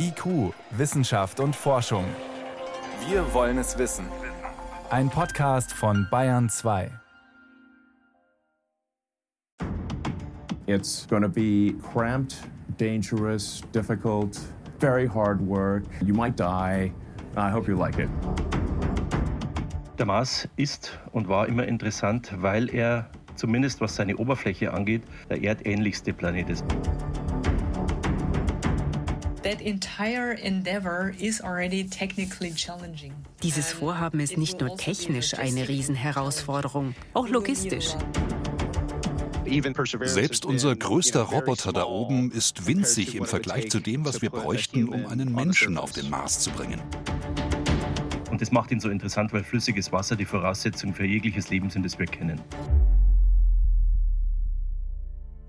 IQ, Wissenschaft und Forschung. Wir wollen es wissen. Ein Podcast von Bayern 2. It's going to be cramped, dangerous, difficult, very hard work. You might die. I hope you like it. Der Mars ist und war immer interessant, weil er zumindest was seine Oberfläche angeht, der erdähnlichste Planet ist. Dieses Vorhaben ist nicht nur also technisch eine Riesenherausforderung, auch logistisch. Selbst unser größter Roboter da oben ist winzig im Vergleich zu dem, was wir bräuchten, um einen Menschen auf den Mars zu bringen. Und das macht ihn so interessant, weil flüssiges Wasser die Voraussetzung für jegliches Leben sind, das wir kennen.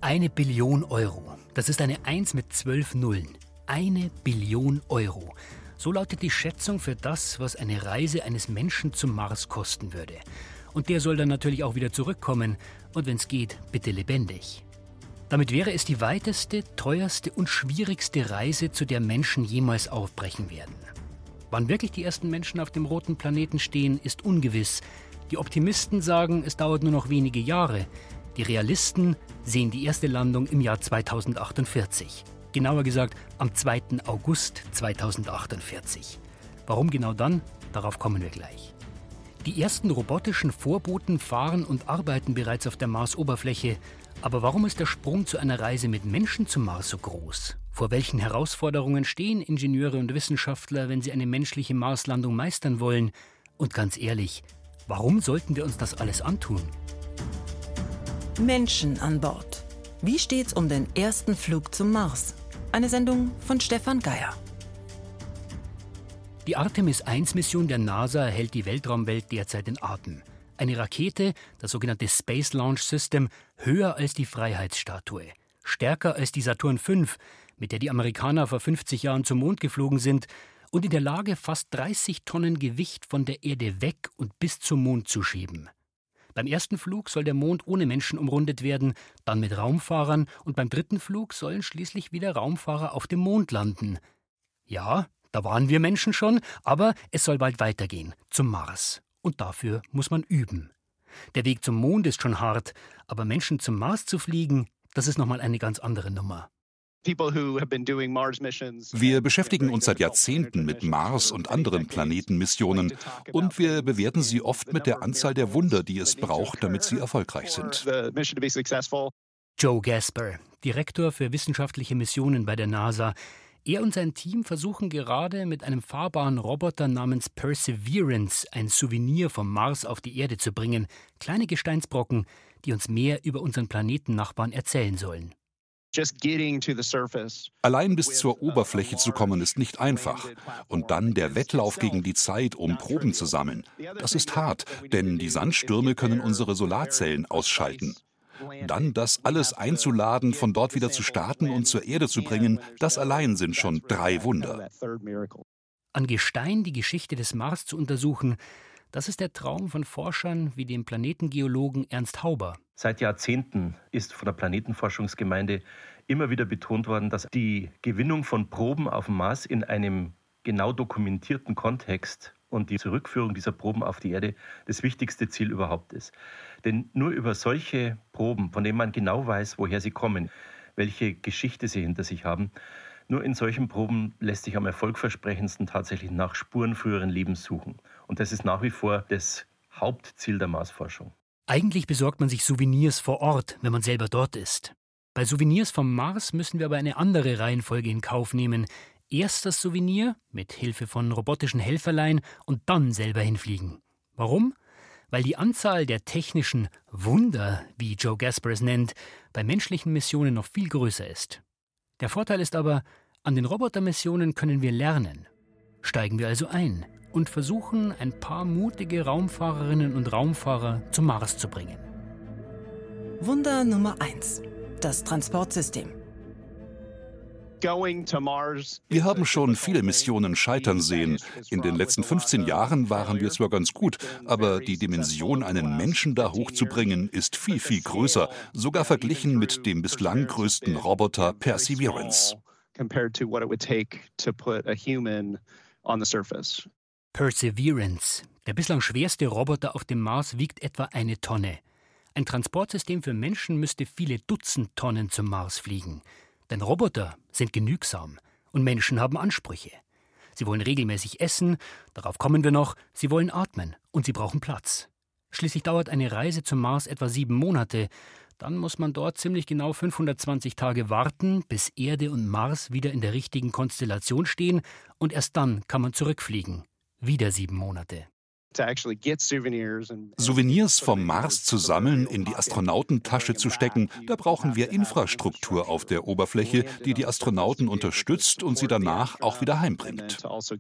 Eine Billion Euro. Das ist eine Eins mit zwölf Nullen. Eine Billion Euro. So lautet die Schätzung für das, was eine Reise eines Menschen zum Mars kosten würde. Und der soll dann natürlich auch wieder zurückkommen. Und wenn es geht, bitte lebendig. Damit wäre es die weiteste, teuerste und schwierigste Reise, zu der Menschen jemals aufbrechen werden. Wann wirklich die ersten Menschen auf dem roten Planeten stehen, ist ungewiss. Die Optimisten sagen, es dauert nur noch wenige Jahre. Die Realisten sehen die erste Landung im Jahr 2048. Genauer gesagt am 2. August 2048. Warum genau dann? Darauf kommen wir gleich. Die ersten robotischen Vorboten fahren und arbeiten bereits auf der Marsoberfläche. Aber warum ist der Sprung zu einer Reise mit Menschen zum Mars so groß? Vor welchen Herausforderungen stehen Ingenieure und Wissenschaftler, wenn sie eine menschliche Marslandung meistern wollen? Und ganz ehrlich, warum sollten wir uns das alles antun? Menschen an Bord. Wie steht's um den ersten Flug zum Mars? Eine Sendung von Stefan Geier. Die Artemis 1-Mission der NASA hält die Weltraumwelt derzeit in Atem. Eine Rakete, das sogenannte Space Launch System, höher als die Freiheitsstatue, stärker als die Saturn V, mit der die Amerikaner vor 50 Jahren zum Mond geflogen sind, und in der Lage, fast 30 Tonnen Gewicht von der Erde weg und bis zum Mond zu schieben. Beim ersten Flug soll der Mond ohne Menschen umrundet werden, dann mit Raumfahrern und beim dritten Flug sollen schließlich wieder Raumfahrer auf dem Mond landen. Ja, da waren wir Menschen schon, aber es soll bald weitergehen, zum Mars. Und dafür muss man üben. Der Weg zum Mond ist schon hart, aber Menschen zum Mars zu fliegen, das ist nochmal eine ganz andere Nummer. Wir beschäftigen uns seit Jahrzehnten mit Mars und anderen Planetenmissionen und wir bewerten sie oft mit der Anzahl der Wunder, die es braucht, damit sie erfolgreich sind. Joe Gasper, Direktor für wissenschaftliche Missionen bei der NASA. Er und sein Team versuchen gerade mit einem fahrbaren Roboter namens Perseverance ein Souvenir vom Mars auf die Erde zu bringen, kleine Gesteinsbrocken, die uns mehr über unseren Planetennachbarn erzählen sollen. Allein bis zur Oberfläche zu kommen ist nicht einfach. Und dann der Wettlauf gegen die Zeit, um Proben zu sammeln. Das ist hart, denn die Sandstürme können unsere Solarzellen ausschalten. Dann das alles einzuladen, von dort wieder zu starten und zur Erde zu bringen, das allein sind schon drei Wunder. An Gestein die Geschichte des Mars zu untersuchen, das ist der Traum von Forschern wie dem Planetengeologen Ernst Hauber. Seit Jahrzehnten ist von der Planetenforschungsgemeinde immer wieder betont worden, dass die Gewinnung von Proben auf dem Mars in einem genau dokumentierten Kontext und die Zurückführung dieser Proben auf die Erde das wichtigste Ziel überhaupt ist. Denn nur über solche Proben, von denen man genau weiß, woher sie kommen, welche Geschichte sie hinter sich haben, nur in solchen Proben lässt sich am erfolgversprechendsten tatsächlich nach Spuren früheren Lebens suchen. Und das ist nach wie vor das Hauptziel der Marsforschung. Eigentlich besorgt man sich Souvenirs vor Ort, wenn man selber dort ist. Bei Souvenirs vom Mars müssen wir aber eine andere Reihenfolge in Kauf nehmen. Erst das Souvenir mit Hilfe von robotischen Helferlein und dann selber hinfliegen. Warum? Weil die Anzahl der technischen Wunder, wie Joe Gasper es nennt, bei menschlichen Missionen noch viel größer ist. Der Vorteil ist aber, an den Robotermissionen können wir lernen. Steigen wir also ein und versuchen, ein paar mutige Raumfahrerinnen und Raumfahrer zum Mars zu bringen. Wunder Nummer 1. Das Transportsystem. Wir haben schon viele Missionen scheitern sehen. In den letzten 15 Jahren waren wir zwar ganz gut, aber die Dimension, einen Menschen da hochzubringen, ist viel, viel größer, sogar verglichen mit dem bislang größten Roboter Perseverance. Perseverance, der bislang schwerste Roboter auf dem Mars, wiegt etwa eine Tonne. Ein Transportsystem für Menschen müsste viele Dutzend Tonnen zum Mars fliegen. Denn Roboter sind genügsam und Menschen haben Ansprüche. Sie wollen regelmäßig essen, darauf kommen wir noch, sie wollen atmen und sie brauchen Platz. Schließlich dauert eine Reise zum Mars etwa sieben Monate. Dann muss man dort ziemlich genau 520 Tage warten, bis Erde und Mars wieder in der richtigen Konstellation stehen, und erst dann kann man zurückfliegen. Wieder sieben Monate. Souvenirs vom Mars zu sammeln, in die Astronautentasche zu stecken, da brauchen wir Infrastruktur auf der Oberfläche, die die Astronauten unterstützt und sie danach auch wieder heimbringt. Also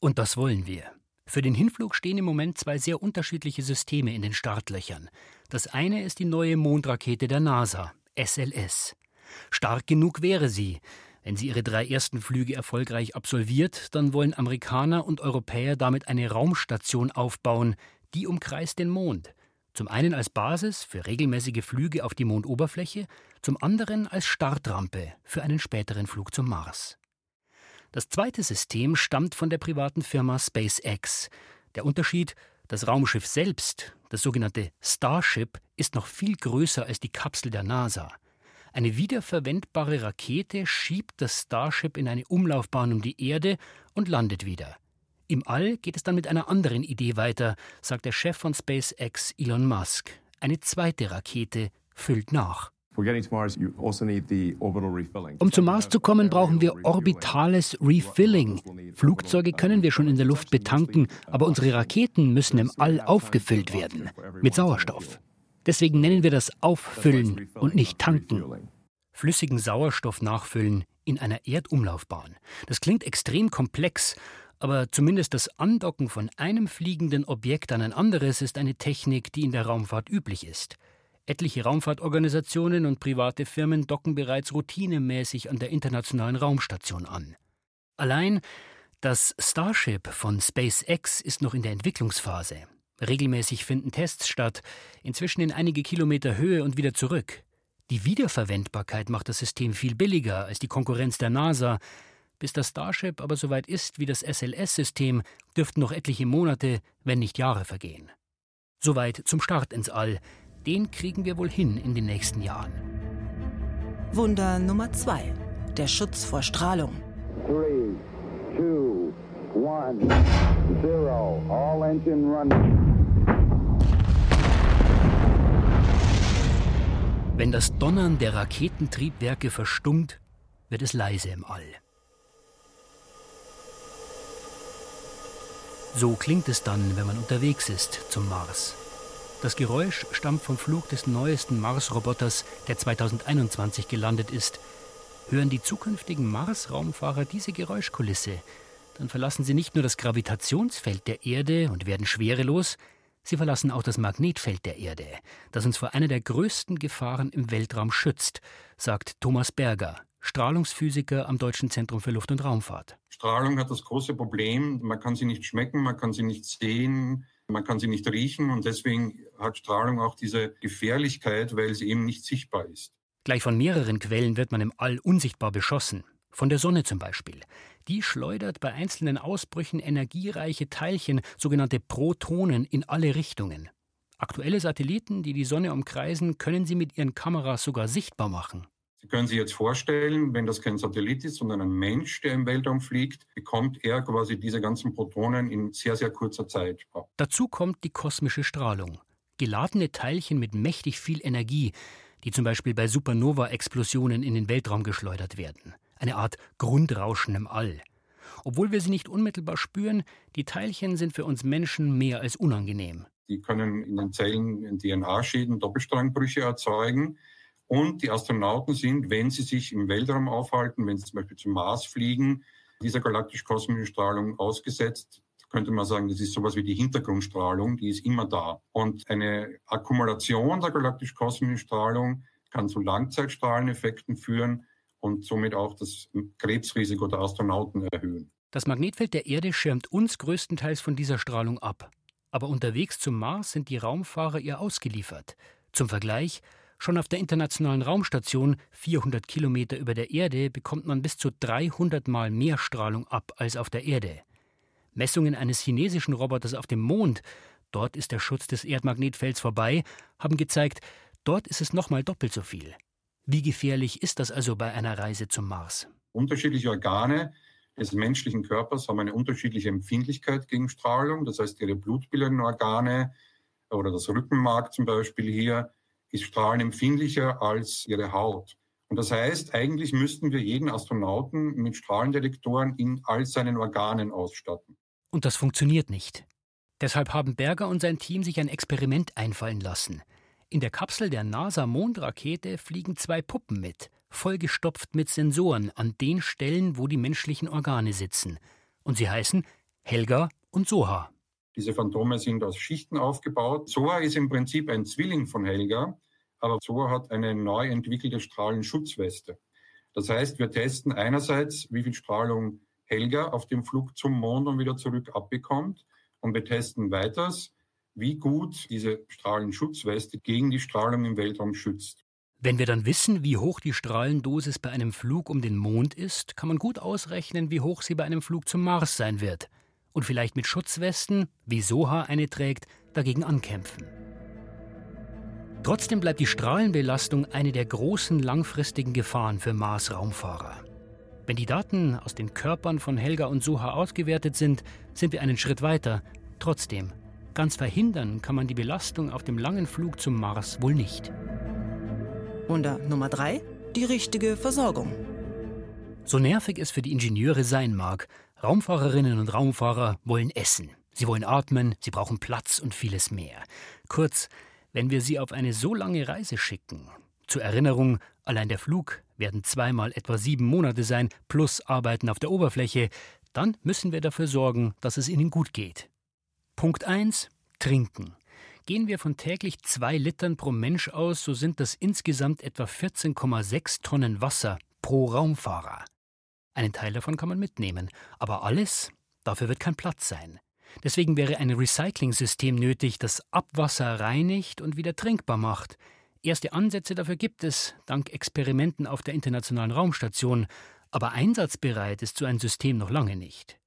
und das wollen wir. Für den Hinflug stehen im Moment zwei sehr unterschiedliche Systeme in den Startlöchern. Das eine ist die neue Mondrakete der NASA, SLS. Stark genug wäre sie, wenn sie ihre drei ersten Flüge erfolgreich absolviert, dann wollen Amerikaner und Europäer damit eine Raumstation aufbauen, die umkreist den Mond. Zum einen als Basis für regelmäßige Flüge auf die Mondoberfläche, zum anderen als Startrampe für einen späteren Flug zum Mars. Das zweite System stammt von der privaten Firma SpaceX. Der Unterschied, das Raumschiff selbst, das sogenannte Starship, ist noch viel größer als die Kapsel der NASA. Eine wiederverwendbare Rakete schiebt das Starship in eine Umlaufbahn um die Erde und landet wieder. Im All geht es dann mit einer anderen Idee weiter, sagt der Chef von SpaceX Elon Musk. Eine zweite Rakete füllt nach. Also um zum Mars zu kommen, brauchen wir orbitales Refilling. Flugzeuge können wir schon in der Luft betanken, aber unsere Raketen müssen im All aufgefüllt werden mit Sauerstoff. Deswegen nennen wir das Auffüllen und nicht Tanken. Flüssigen Sauerstoff nachfüllen in einer Erdumlaufbahn. Das klingt extrem komplex, aber zumindest das Andocken von einem fliegenden Objekt an ein anderes ist eine Technik, die in der Raumfahrt üblich ist. Etliche Raumfahrtorganisationen und private Firmen docken bereits routinemäßig an der Internationalen Raumstation an. Allein das Starship von SpaceX ist noch in der Entwicklungsphase. Regelmäßig finden Tests statt, inzwischen in einige Kilometer Höhe und wieder zurück. Die Wiederverwendbarkeit macht das System viel billiger als die Konkurrenz der NASA. Bis das Starship aber so weit ist wie das SLS-System, dürften noch etliche Monate, wenn nicht Jahre vergehen. Soweit zum Start ins All. Den kriegen wir wohl hin in den nächsten Jahren. Wunder Nummer 2. Der Schutz vor Strahlung. Three, two, one, zero. All engine running. Wenn das Donnern der Raketentriebwerke verstummt, wird es leise im All. So klingt es dann, wenn man unterwegs ist zum Mars. Das Geräusch stammt vom Flug des neuesten Mars-Roboters, der 2021 gelandet ist. Hören die zukünftigen Mars-Raumfahrer diese Geräuschkulisse, dann verlassen sie nicht nur das Gravitationsfeld der Erde und werden schwerelos, sie verlassen auch das Magnetfeld der Erde, das uns vor einer der größten Gefahren im Weltraum schützt, sagt Thomas Berger, Strahlungsphysiker am Deutschen Zentrum für Luft- und Raumfahrt. Strahlung hat das große Problem, man kann sie nicht schmecken, man kann sie nicht sehen, man kann sie nicht riechen und deswegen hat Strahlung auch diese Gefährlichkeit, weil sie eben nicht sichtbar ist. Gleich von mehreren Quellen wird man im All unsichtbar beschossen. Von der Sonne zum Beispiel. Die schleudert bei einzelnen Ausbrüchen energiereiche Teilchen, sogenannte Protonen, in alle Richtungen. Aktuelle Satelliten, die die Sonne umkreisen, können sie mit ihren Kameras sogar sichtbar machen. Sie können sich jetzt vorstellen, wenn das kein Satellit ist, sondern ein Mensch, der im Weltraum fliegt, bekommt er quasi diese ganzen Protonen in sehr, sehr kurzer Zeit. Dazu kommt die kosmische Strahlung. Geladene Teilchen mit mächtig viel Energie, die zum Beispiel bei Supernova-Explosionen in den Weltraum geschleudert werden eine Art Grundrauschen im All. Obwohl wir sie nicht unmittelbar spüren, die Teilchen sind für uns Menschen mehr als unangenehm. Die können in den Zellen DNA-Schäden, Doppelstrangbrüche erzeugen. Und die Astronauten sind, wenn sie sich im Weltraum aufhalten, wenn sie zum Beispiel zum Mars fliegen, dieser galaktisch-kosmischen Strahlung ausgesetzt. Könnte man sagen, das ist sowas wie die Hintergrundstrahlung, die ist immer da. Und eine Akkumulation der galaktisch-kosmischen Strahlung kann zu Langzeitstrahleneffekten führen, und somit auch das Krebsrisiko der Astronauten erhöhen. Das Magnetfeld der Erde schirmt uns größtenteils von dieser Strahlung ab. Aber unterwegs zum Mars sind die Raumfahrer ihr ausgeliefert. Zum Vergleich, Schon auf der internationalen Raumstation, 400 Kilometer über der Erde, bekommt man bis zu 300 Mal mehr Strahlung ab als auf der Erde. Messungen eines chinesischen Roboters auf dem Mond, dort ist der Schutz des Erdmagnetfelds vorbei, haben gezeigt, dort ist es nochmal doppelt so viel. Wie gefährlich ist das also bei einer Reise zum Mars? Unterschiedliche Organe des menschlichen Körpers haben eine unterschiedliche Empfindlichkeit gegen Strahlung. Das heißt, ihre blutbildenden Organe oder das Rückenmark zum Beispiel hier ist strahlenempfindlicher als ihre Haut. Und das heißt, eigentlich müssten wir jeden Astronauten mit Strahlendetektoren in all seinen Organen ausstatten. Und das funktioniert nicht. Deshalb haben Berger und sein Team sich ein Experiment einfallen lassen. In der Kapsel der NASA-Mondrakete fliegen zwei Puppen mit, vollgestopft mit Sensoren an den Stellen, wo die menschlichen Organe sitzen. Und sie heißen Helga und Soha. Diese Phantome sind aus Schichten aufgebaut. Soha ist im Prinzip ein Zwilling von Helga, aber Soha hat eine neu entwickelte Strahlenschutzweste. Das heißt, wir testen einerseits, wie viel Strahlung Helga auf dem Flug zum Mond und wieder zurück abbekommt. Und wir testen weiters, wie gut diese Strahlenschutzweste gegen die Strahlung im Weltraum schützt. Wenn wir dann wissen, wie hoch die Strahlendosis bei einem Flug um den Mond ist, kann man gut ausrechnen, wie hoch sie bei einem Flug zum Mars sein wird und vielleicht mit Schutzwesten, wie Soha eine trägt, dagegen ankämpfen. Trotzdem bleibt die Strahlenbelastung eine der großen langfristigen Gefahren für Mars-Raumfahrer. Wenn die Daten aus den Körpern von Helga und Soha ausgewertet sind, sind wir einen Schritt weiter. Trotzdem, ganz verhindern kann man die Belastung auf dem langen Flug zum Mars wohl nicht. Wunder Nummer drei: Die richtige Versorgung. So nervig es für die Ingenieure sein mag, Raumfahrerinnen und Raumfahrer wollen essen. Sie wollen atmen, sie brauchen Platz und vieles mehr. Kurz, wenn wir sie auf eine so lange Reise schicken. Zur Erinnerung, allein der Flug werden zweimal etwa sieben Monate sein, plus Arbeiten auf der Oberfläche, dann müssen wir dafür sorgen, dass es ihnen gut geht. Punkt 1. Trinken. Gehen wir von täglich zwei Litern pro Mensch aus, so sind das insgesamt etwa 14,6 Tonnen Wasser pro Raumfahrer. Einen Teil davon kann man mitnehmen, aber alles, dafür wird kein Platz sein. Deswegen wäre ein Recycling-System nötig, das Abwasser reinigt und wieder trinkbar macht. Erste Ansätze dafür gibt es, dank Experimenten auf der Internationalen Raumstation, aber einsatzbereit ist so ein System noch lange nicht.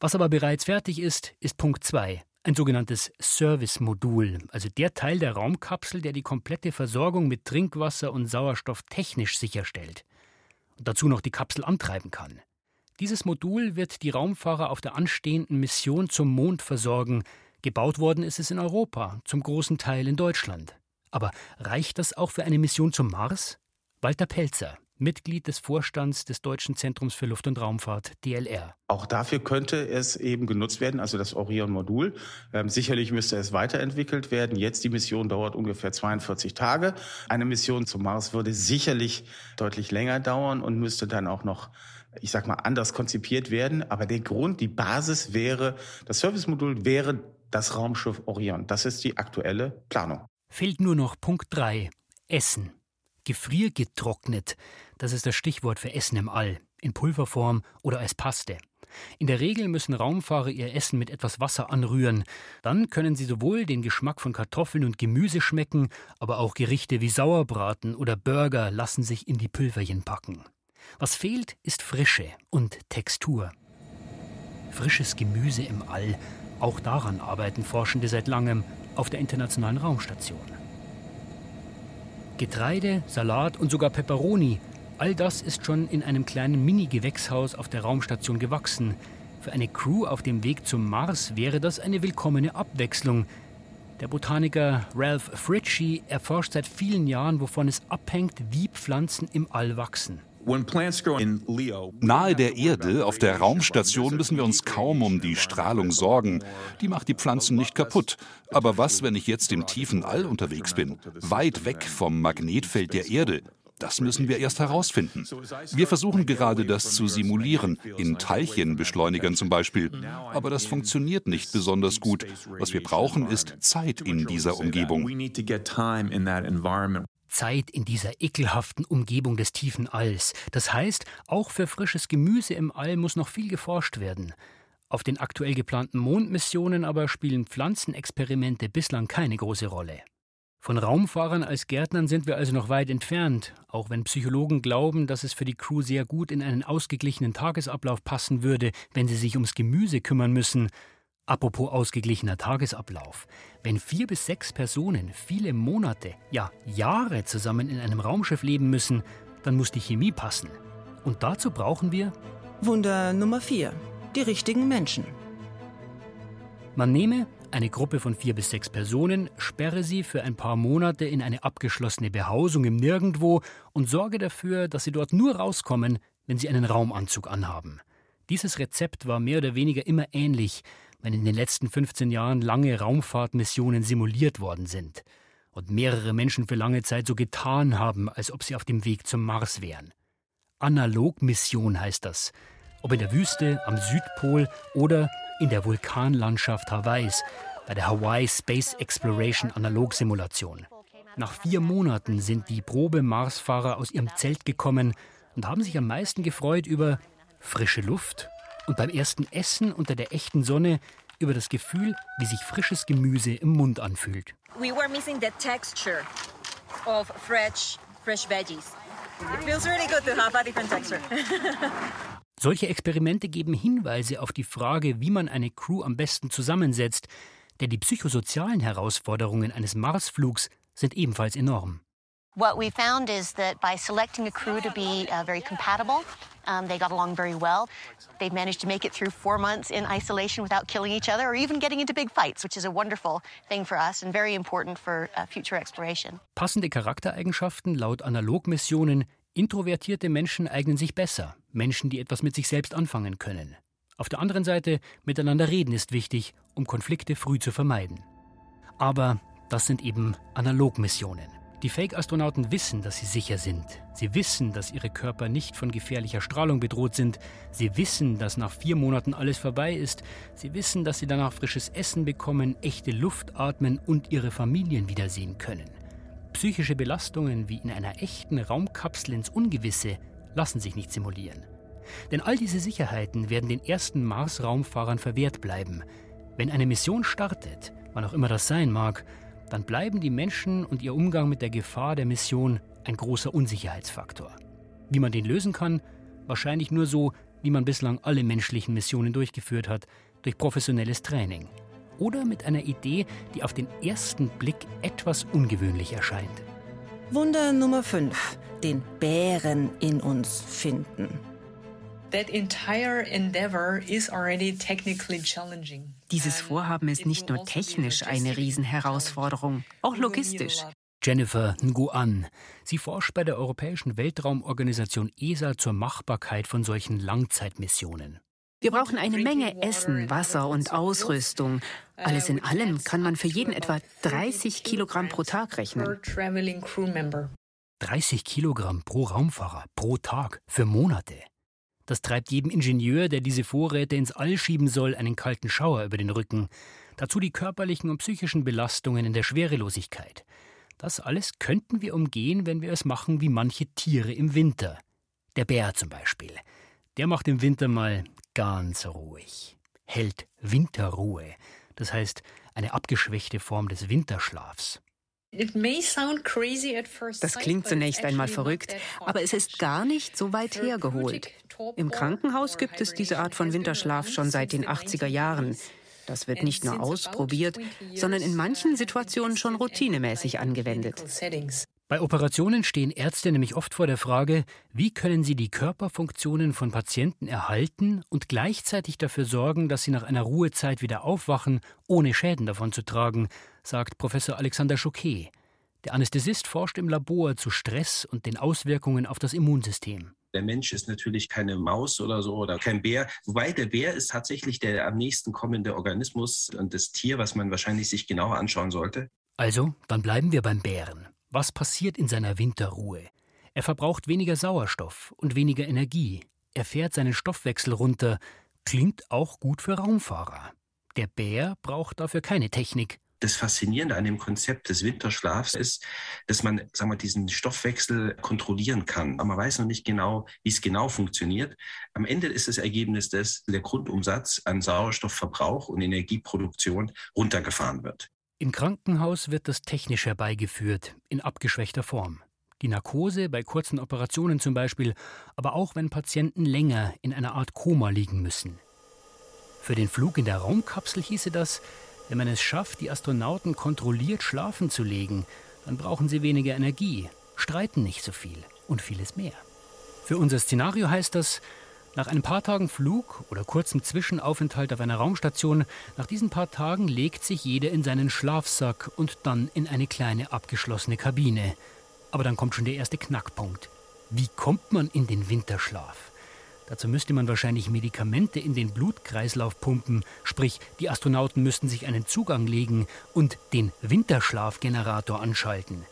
Was aber bereits fertig ist, ist Punkt 2, ein sogenanntes Service-Modul, also der Teil der Raumkapsel, der die komplette Versorgung mit Trinkwasser und Sauerstoff technisch sicherstellt und dazu noch die Kapsel antreiben kann. Dieses Modul wird die Raumfahrer auf der anstehenden Mission zum Mond versorgen. Gebaut worden ist es in Europa, zum großen Teil in Deutschland. Aber reicht das auch für eine Mission zum Mars? Walter Pelzer, Mitglied des Vorstands des Deutschen Zentrums für Luft- und Raumfahrt, DLR. Auch dafür könnte es eben genutzt werden, also das Orion-Modul. Ähm, sicherlich müsste es weiterentwickelt werden. Jetzt die Mission dauert ungefähr 42 Tage. Eine Mission zum Mars würde sicherlich deutlich länger dauern und müsste dann auch noch ich sag mal, anders konzipiert werden. Aber der Grund, die Basis wäre, das Service-Modul wäre das Raumschiff Orion. Das ist die aktuelle Planung. Fehlt nur noch Punkt 3. Essen. Gefriergetrocknet. Das ist das Stichwort für Essen im All, in Pulverform oder als Paste. In der Regel müssen Raumfahrer ihr Essen mit etwas Wasser anrühren. Dann können sie sowohl den Geschmack von Kartoffeln und Gemüse schmecken, aber auch Gerichte wie Sauerbraten oder Burger lassen sich in die Pülverchen packen. Was fehlt, ist Frische und Textur. Frisches Gemüse im All, auch daran arbeiten Forschende seit langem auf der Internationalen Raumstation. Getreide, Salat und sogar Peperoni All das ist schon in einem kleinen Mini-Gewächshaus auf der Raumstation gewachsen. Für eine Crew auf dem Weg zum Mars wäre das eine willkommene Abwechslung. Der Botaniker Ralph Fritchie erforscht seit vielen Jahren, wovon es abhängt, wie Pflanzen im All wachsen. Nahe der Erde, auf der Raumstation, müssen wir uns kaum um die Strahlung sorgen. Die macht die Pflanzen nicht kaputt. Aber was, wenn ich jetzt im tiefen All unterwegs bin? Weit weg vom Magnetfeld der Erde? Das müssen wir erst herausfinden. Wir versuchen gerade, das zu simulieren, in Teilchenbeschleunigern zum Beispiel. Aber das funktioniert nicht besonders gut. Was wir brauchen, ist Zeit in dieser Umgebung. Zeit in dieser ekelhaften Umgebung des tiefen Alls. Das heißt, auch für frisches Gemüse im All muss noch viel geforscht werden. Auf den aktuell geplanten Mondmissionen aber spielen Pflanzenexperimente bislang keine große Rolle. Von Raumfahrern als Gärtnern sind wir also noch weit entfernt, auch wenn Psychologen glauben, dass es für die Crew sehr gut in einen ausgeglichenen Tagesablauf passen würde, wenn sie sich ums Gemüse kümmern müssen. Apropos ausgeglichener Tagesablauf. Wenn vier bis sechs Personen viele Monate, ja Jahre zusammen in einem Raumschiff leben müssen, dann muss die Chemie passen. Und dazu brauchen wir Wunder Nummer vier: Die richtigen Menschen. Man nehme eine Gruppe von vier bis sechs Personen, sperre sie für ein paar Monate in eine abgeschlossene Behausung im Nirgendwo und sorge dafür, dass sie dort nur rauskommen, wenn sie einen Raumanzug anhaben. Dieses Rezept war mehr oder weniger immer ähnlich, wenn in den letzten 15 Jahren lange Raumfahrtmissionen simuliert worden sind und mehrere Menschen für lange Zeit so getan haben, als ob sie auf dem Weg zum Mars wären. Analogmission heißt das. Ob in der Wüste, am Südpol oder in der Vulkanlandschaft Hawaiis bei der Hawaii Space Exploration Analogsimulation. Nach vier Monaten sind die Probe-Marsfahrer aus ihrem Zelt gekommen und haben sich am meisten gefreut über frische Luft und beim ersten Essen unter der echten Sonne über das Gefühl, wie sich frisches Gemüse im Mund anfühlt. We were missing the texture of fresh fresh veggies. It feels really good to have a different. Solche Experimente geben Hinweise auf die Frage, wie man eine Crew am besten zusammensetzt, denn die psychosozialen Herausforderungen eines Marsflugs sind ebenfalls enorm. What we found is that by selecting a crew to be uh, very compatible, um, they got along very well. They've managed to make it through four months in isolation without killing each other or even getting into big fights, which is a wonderful thing for us and very important for uh, future exploration. Passende Charaktereigenschaften laut Analogmissionen Introvertierte Menschen eignen sich besser, Menschen, die etwas mit sich selbst anfangen können. Auf der anderen Seite, miteinander reden ist wichtig, um Konflikte früh zu vermeiden. Aber das sind eben Analogmissionen. Die Fake-Astronauten wissen, dass sie sicher sind. Sie wissen, dass ihre Körper nicht von gefährlicher Strahlung bedroht sind. Sie wissen, dass nach vier Monaten alles vorbei ist. Sie wissen, dass sie danach frisches Essen bekommen, echte Luft atmen und ihre Familien wiedersehen können. Psychische Belastungen wie in einer echten Raumkapsel ins Ungewisse lassen sich nicht simulieren. Denn all diese Sicherheiten werden den ersten Mars-Raumfahrern verwehrt bleiben. Wenn eine Mission startet, wann auch immer das sein mag, dann bleiben die Menschen und ihr Umgang mit der Gefahr der Mission ein großer Unsicherheitsfaktor. Wie man den lösen kann? Wahrscheinlich nur so, wie man bislang alle menschlichen Missionen durchgeführt hat, durch professionelles Training oder mit einer Idee, die auf den ersten Blick etwas ungewöhnlich erscheint. Wunder Nummer 5. Den Bären in uns finden. Dieses Vorhaben ist nicht nur technisch eine Riesenherausforderung, auch logistisch. Jennifer Nguan. Sie forscht bei der Europäischen Weltraumorganisation ESA zur Machbarkeit von solchen Langzeitmissionen. Wir brauchen eine Menge Essen, Wasser und Ausrüstung. Alles in allem kann man für jeden etwa 30 Kilogramm pro Tag rechnen. 30 Kilogramm pro Raumfahrer pro Tag für Monate. Das treibt jedem Ingenieur, der diese Vorräte ins All schieben soll, einen kalten Schauer über den Rücken. Dazu die körperlichen und psychischen Belastungen in der Schwerelosigkeit. Das alles könnten wir umgehen, wenn wir es machen wie manche Tiere im Winter. Der Bär zum Beispiel. Der macht im Winter mal ganz ruhig, hält Winterruhe, das heißt eine abgeschwächte Form des Winterschlafs. Das klingt zunächst einmal verrückt, aber es ist gar nicht so weit hergeholt. Im Krankenhaus gibt es diese Art von Winterschlaf schon seit den 80er Jahren. Das wird nicht nur ausprobiert, sondern in manchen Situationen schon routinemäßig angewendet. Bei Operationen stehen Ärzte nämlich oft vor der Frage, wie können sie die Körperfunktionen von Patienten erhalten und gleichzeitig dafür sorgen, dass sie nach einer Ruhezeit wieder aufwachen, ohne Schäden davon zu tragen, sagt Professor Alexander Chouquet. Der Anästhesist forscht im Labor zu Stress und den Auswirkungen auf das Immunsystem. Der Mensch ist natürlich keine Maus oder so oder kein Bär, wobei der Bär ist tatsächlich der am nächsten kommende Organismus und das Tier, was man wahrscheinlich sich genauer anschauen sollte. Also, dann bleiben wir beim Bären. Was passiert in seiner Winterruhe? Er verbraucht weniger Sauerstoff und weniger Energie. Er fährt seinen Stoffwechsel runter. Klingt auch gut für Raumfahrer. Der Bär braucht dafür keine Technik. Das Faszinierende an dem Konzept des Winterschlafs ist, dass man sagen wir, diesen Stoffwechsel kontrollieren kann. Aber man weiß noch nicht genau, wie es genau funktioniert. Am Ende ist das Ergebnis, dass der Grundumsatz an Sauerstoffverbrauch und Energieproduktion runtergefahren wird. Im Krankenhaus wird das technisch herbeigeführt, in abgeschwächter Form. Die Narkose bei kurzen Operationen zum Beispiel, aber auch wenn Patienten länger in einer Art Koma liegen müssen. Für den Flug in der Raumkapsel hieße das, wenn man es schafft, die Astronauten kontrolliert schlafen zu legen, dann brauchen sie weniger Energie, streiten nicht so viel und vieles mehr. Für unser Szenario heißt das, nach ein paar Tagen Flug oder kurzem Zwischenaufenthalt auf einer Raumstation, nach diesen paar Tagen legt sich jeder in seinen Schlafsack und dann in eine kleine abgeschlossene Kabine. Aber dann kommt schon der erste Knackpunkt. Wie kommt man in den Winterschlaf? Dazu müsste man wahrscheinlich Medikamente in den Blutkreislauf pumpen, sprich die Astronauten müssten sich einen Zugang legen und den Winterschlafgenerator anschalten.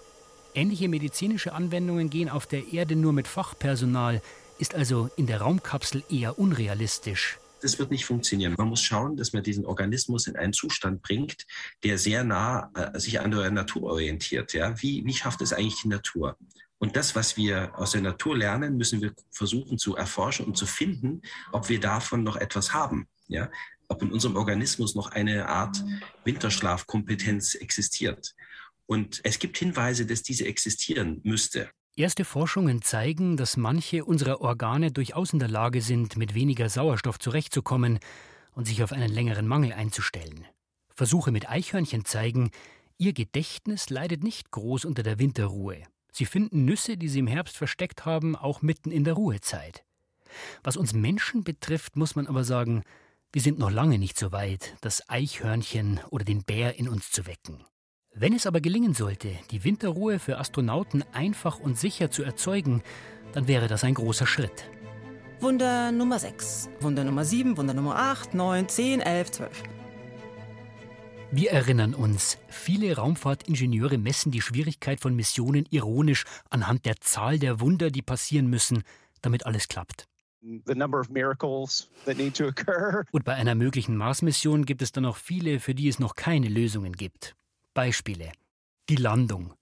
Ähnliche medizinische Anwendungen gehen auf der Erde nur mit Fachpersonal, ist also in der Raumkapsel eher unrealistisch. Das wird nicht funktionieren. Man muss schauen, dass man diesen Organismus in einen Zustand bringt, der sehr nah äh, sich an der Natur orientiert. Ja? Wie, wie schafft es eigentlich die Natur? Und das, was wir aus der Natur lernen, müssen wir versuchen zu erforschen und zu finden, ob wir davon noch etwas haben. Ja? Ob in unserem Organismus noch eine Art Winterschlafkompetenz existiert. Und es gibt Hinweise, dass diese existieren müsste. Erste Forschungen zeigen, dass manche unserer Organe durchaus in der Lage sind, mit weniger Sauerstoff zurechtzukommen und sich auf einen längeren Mangel einzustellen. Versuche mit Eichhörnchen zeigen, ihr Gedächtnis leidet nicht groß unter der Winterruhe. Sie finden Nüsse, die sie im Herbst versteckt haben, auch mitten in der Ruhezeit. Was uns Menschen betrifft, muss man aber sagen, wir sind noch lange nicht so weit, das Eichhörnchen oder den Bär in uns zu wecken. Wenn es aber gelingen sollte, die Winterruhe für Astronauten einfach und sicher zu erzeugen, dann wäre das ein großer Schritt. Wunder Nummer 6, Wunder Nummer 7, Wunder Nummer 8, 9, 10, 11, 12. Wir erinnern uns, viele Raumfahrtingenieure messen die Schwierigkeit von Missionen ironisch anhand der Zahl der Wunder, die passieren müssen, damit alles klappt. Und bei einer möglichen Mars-Mission gibt es dann noch viele, für die es noch keine Lösungen gibt. Beispiele. Die Landung.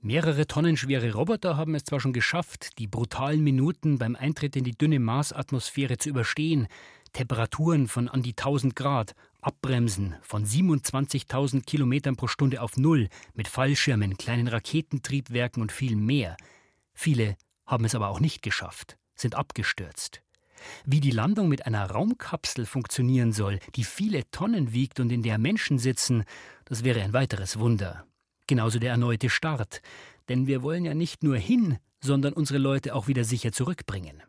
Mehrere Tonnen schwere Roboter haben es zwar schon geschafft, die brutalen Minuten beim Eintritt in die dünne Marsatmosphäre zu überstehen, Temperaturen von an die 1000 Grad, Abbremsen von 27.000 Kilometern pro Stunde auf Null mit Fallschirmen, kleinen Raketentriebwerken und viel mehr. Viele haben es aber auch nicht geschafft, sind abgestürzt. Wie die Landung mit einer Raumkapsel funktionieren soll, die viele Tonnen wiegt und in der Menschen sitzen, das wäre ein weiteres Wunder. Genauso der erneute Start. Denn wir wollen ja nicht nur hin, sondern unsere Leute auch wieder sicher zurückbringen.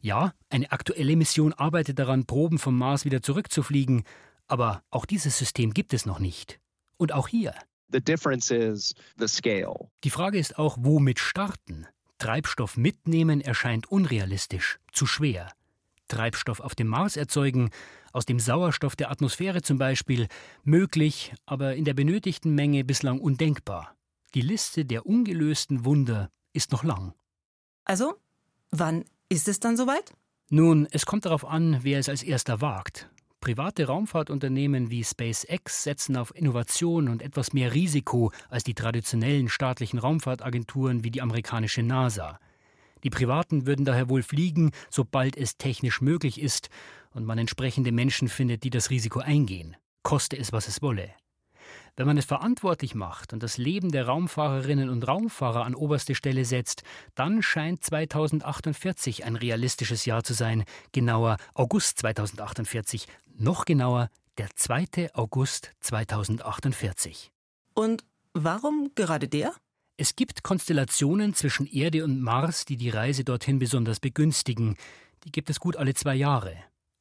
Ja, eine aktuelle Mission arbeitet daran, Proben vom Mars wieder zurückzufliegen, aber auch dieses System gibt es noch nicht. Und auch hier. The difference is the scale. Die Frage ist auch, womit starten? Treibstoff mitnehmen erscheint unrealistisch, zu schwer. Treibstoff auf dem Mars erzeugen, aus dem Sauerstoff der Atmosphäre zum Beispiel, möglich, aber in der benötigten Menge bislang undenkbar. Die Liste der ungelösten Wunder ist noch lang. Also, wann ist es dann soweit? Nun, es kommt darauf an, wer es als erster wagt. Private Raumfahrtunternehmen wie SpaceX setzen auf Innovation und etwas mehr Risiko als die traditionellen staatlichen Raumfahrtagenturen wie die amerikanische NASA. Die Privaten würden daher wohl fliegen, sobald es technisch möglich ist und man entsprechende Menschen findet, die das Risiko eingehen, koste es, was es wolle. Wenn man es verantwortlich macht und das Leben der Raumfahrerinnen und Raumfahrer an oberste Stelle setzt, dann scheint 2048 ein realistisches Jahr zu sein, genauer August 2048, noch genauer der 2. August 2048. Und warum gerade der? Es gibt Konstellationen zwischen Erde und Mars, die die Reise dorthin besonders begünstigen. Die gibt es gut alle zwei Jahre.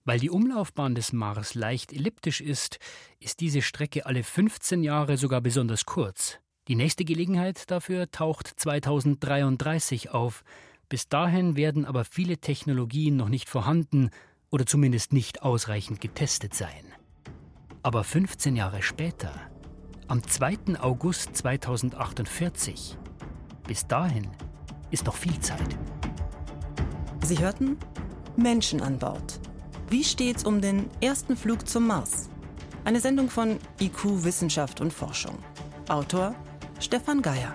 Weil die Umlaufbahn des Mars leicht elliptisch ist, ist diese Strecke alle 15 Jahre sogar besonders kurz. Die nächste Gelegenheit dafür taucht 2033 auf. Bis dahin werden aber viele Technologien noch nicht vorhanden oder zumindest nicht ausreichend getestet sein. Aber 15 Jahre später, am 2. August 2048, bis dahin ist noch viel Zeit. Sie hörten Menschen an Bord wie steht's um den ersten Flug zum Mars? Eine Sendung von IQ Wissenschaft und Forschung. Autor Stefan Geier.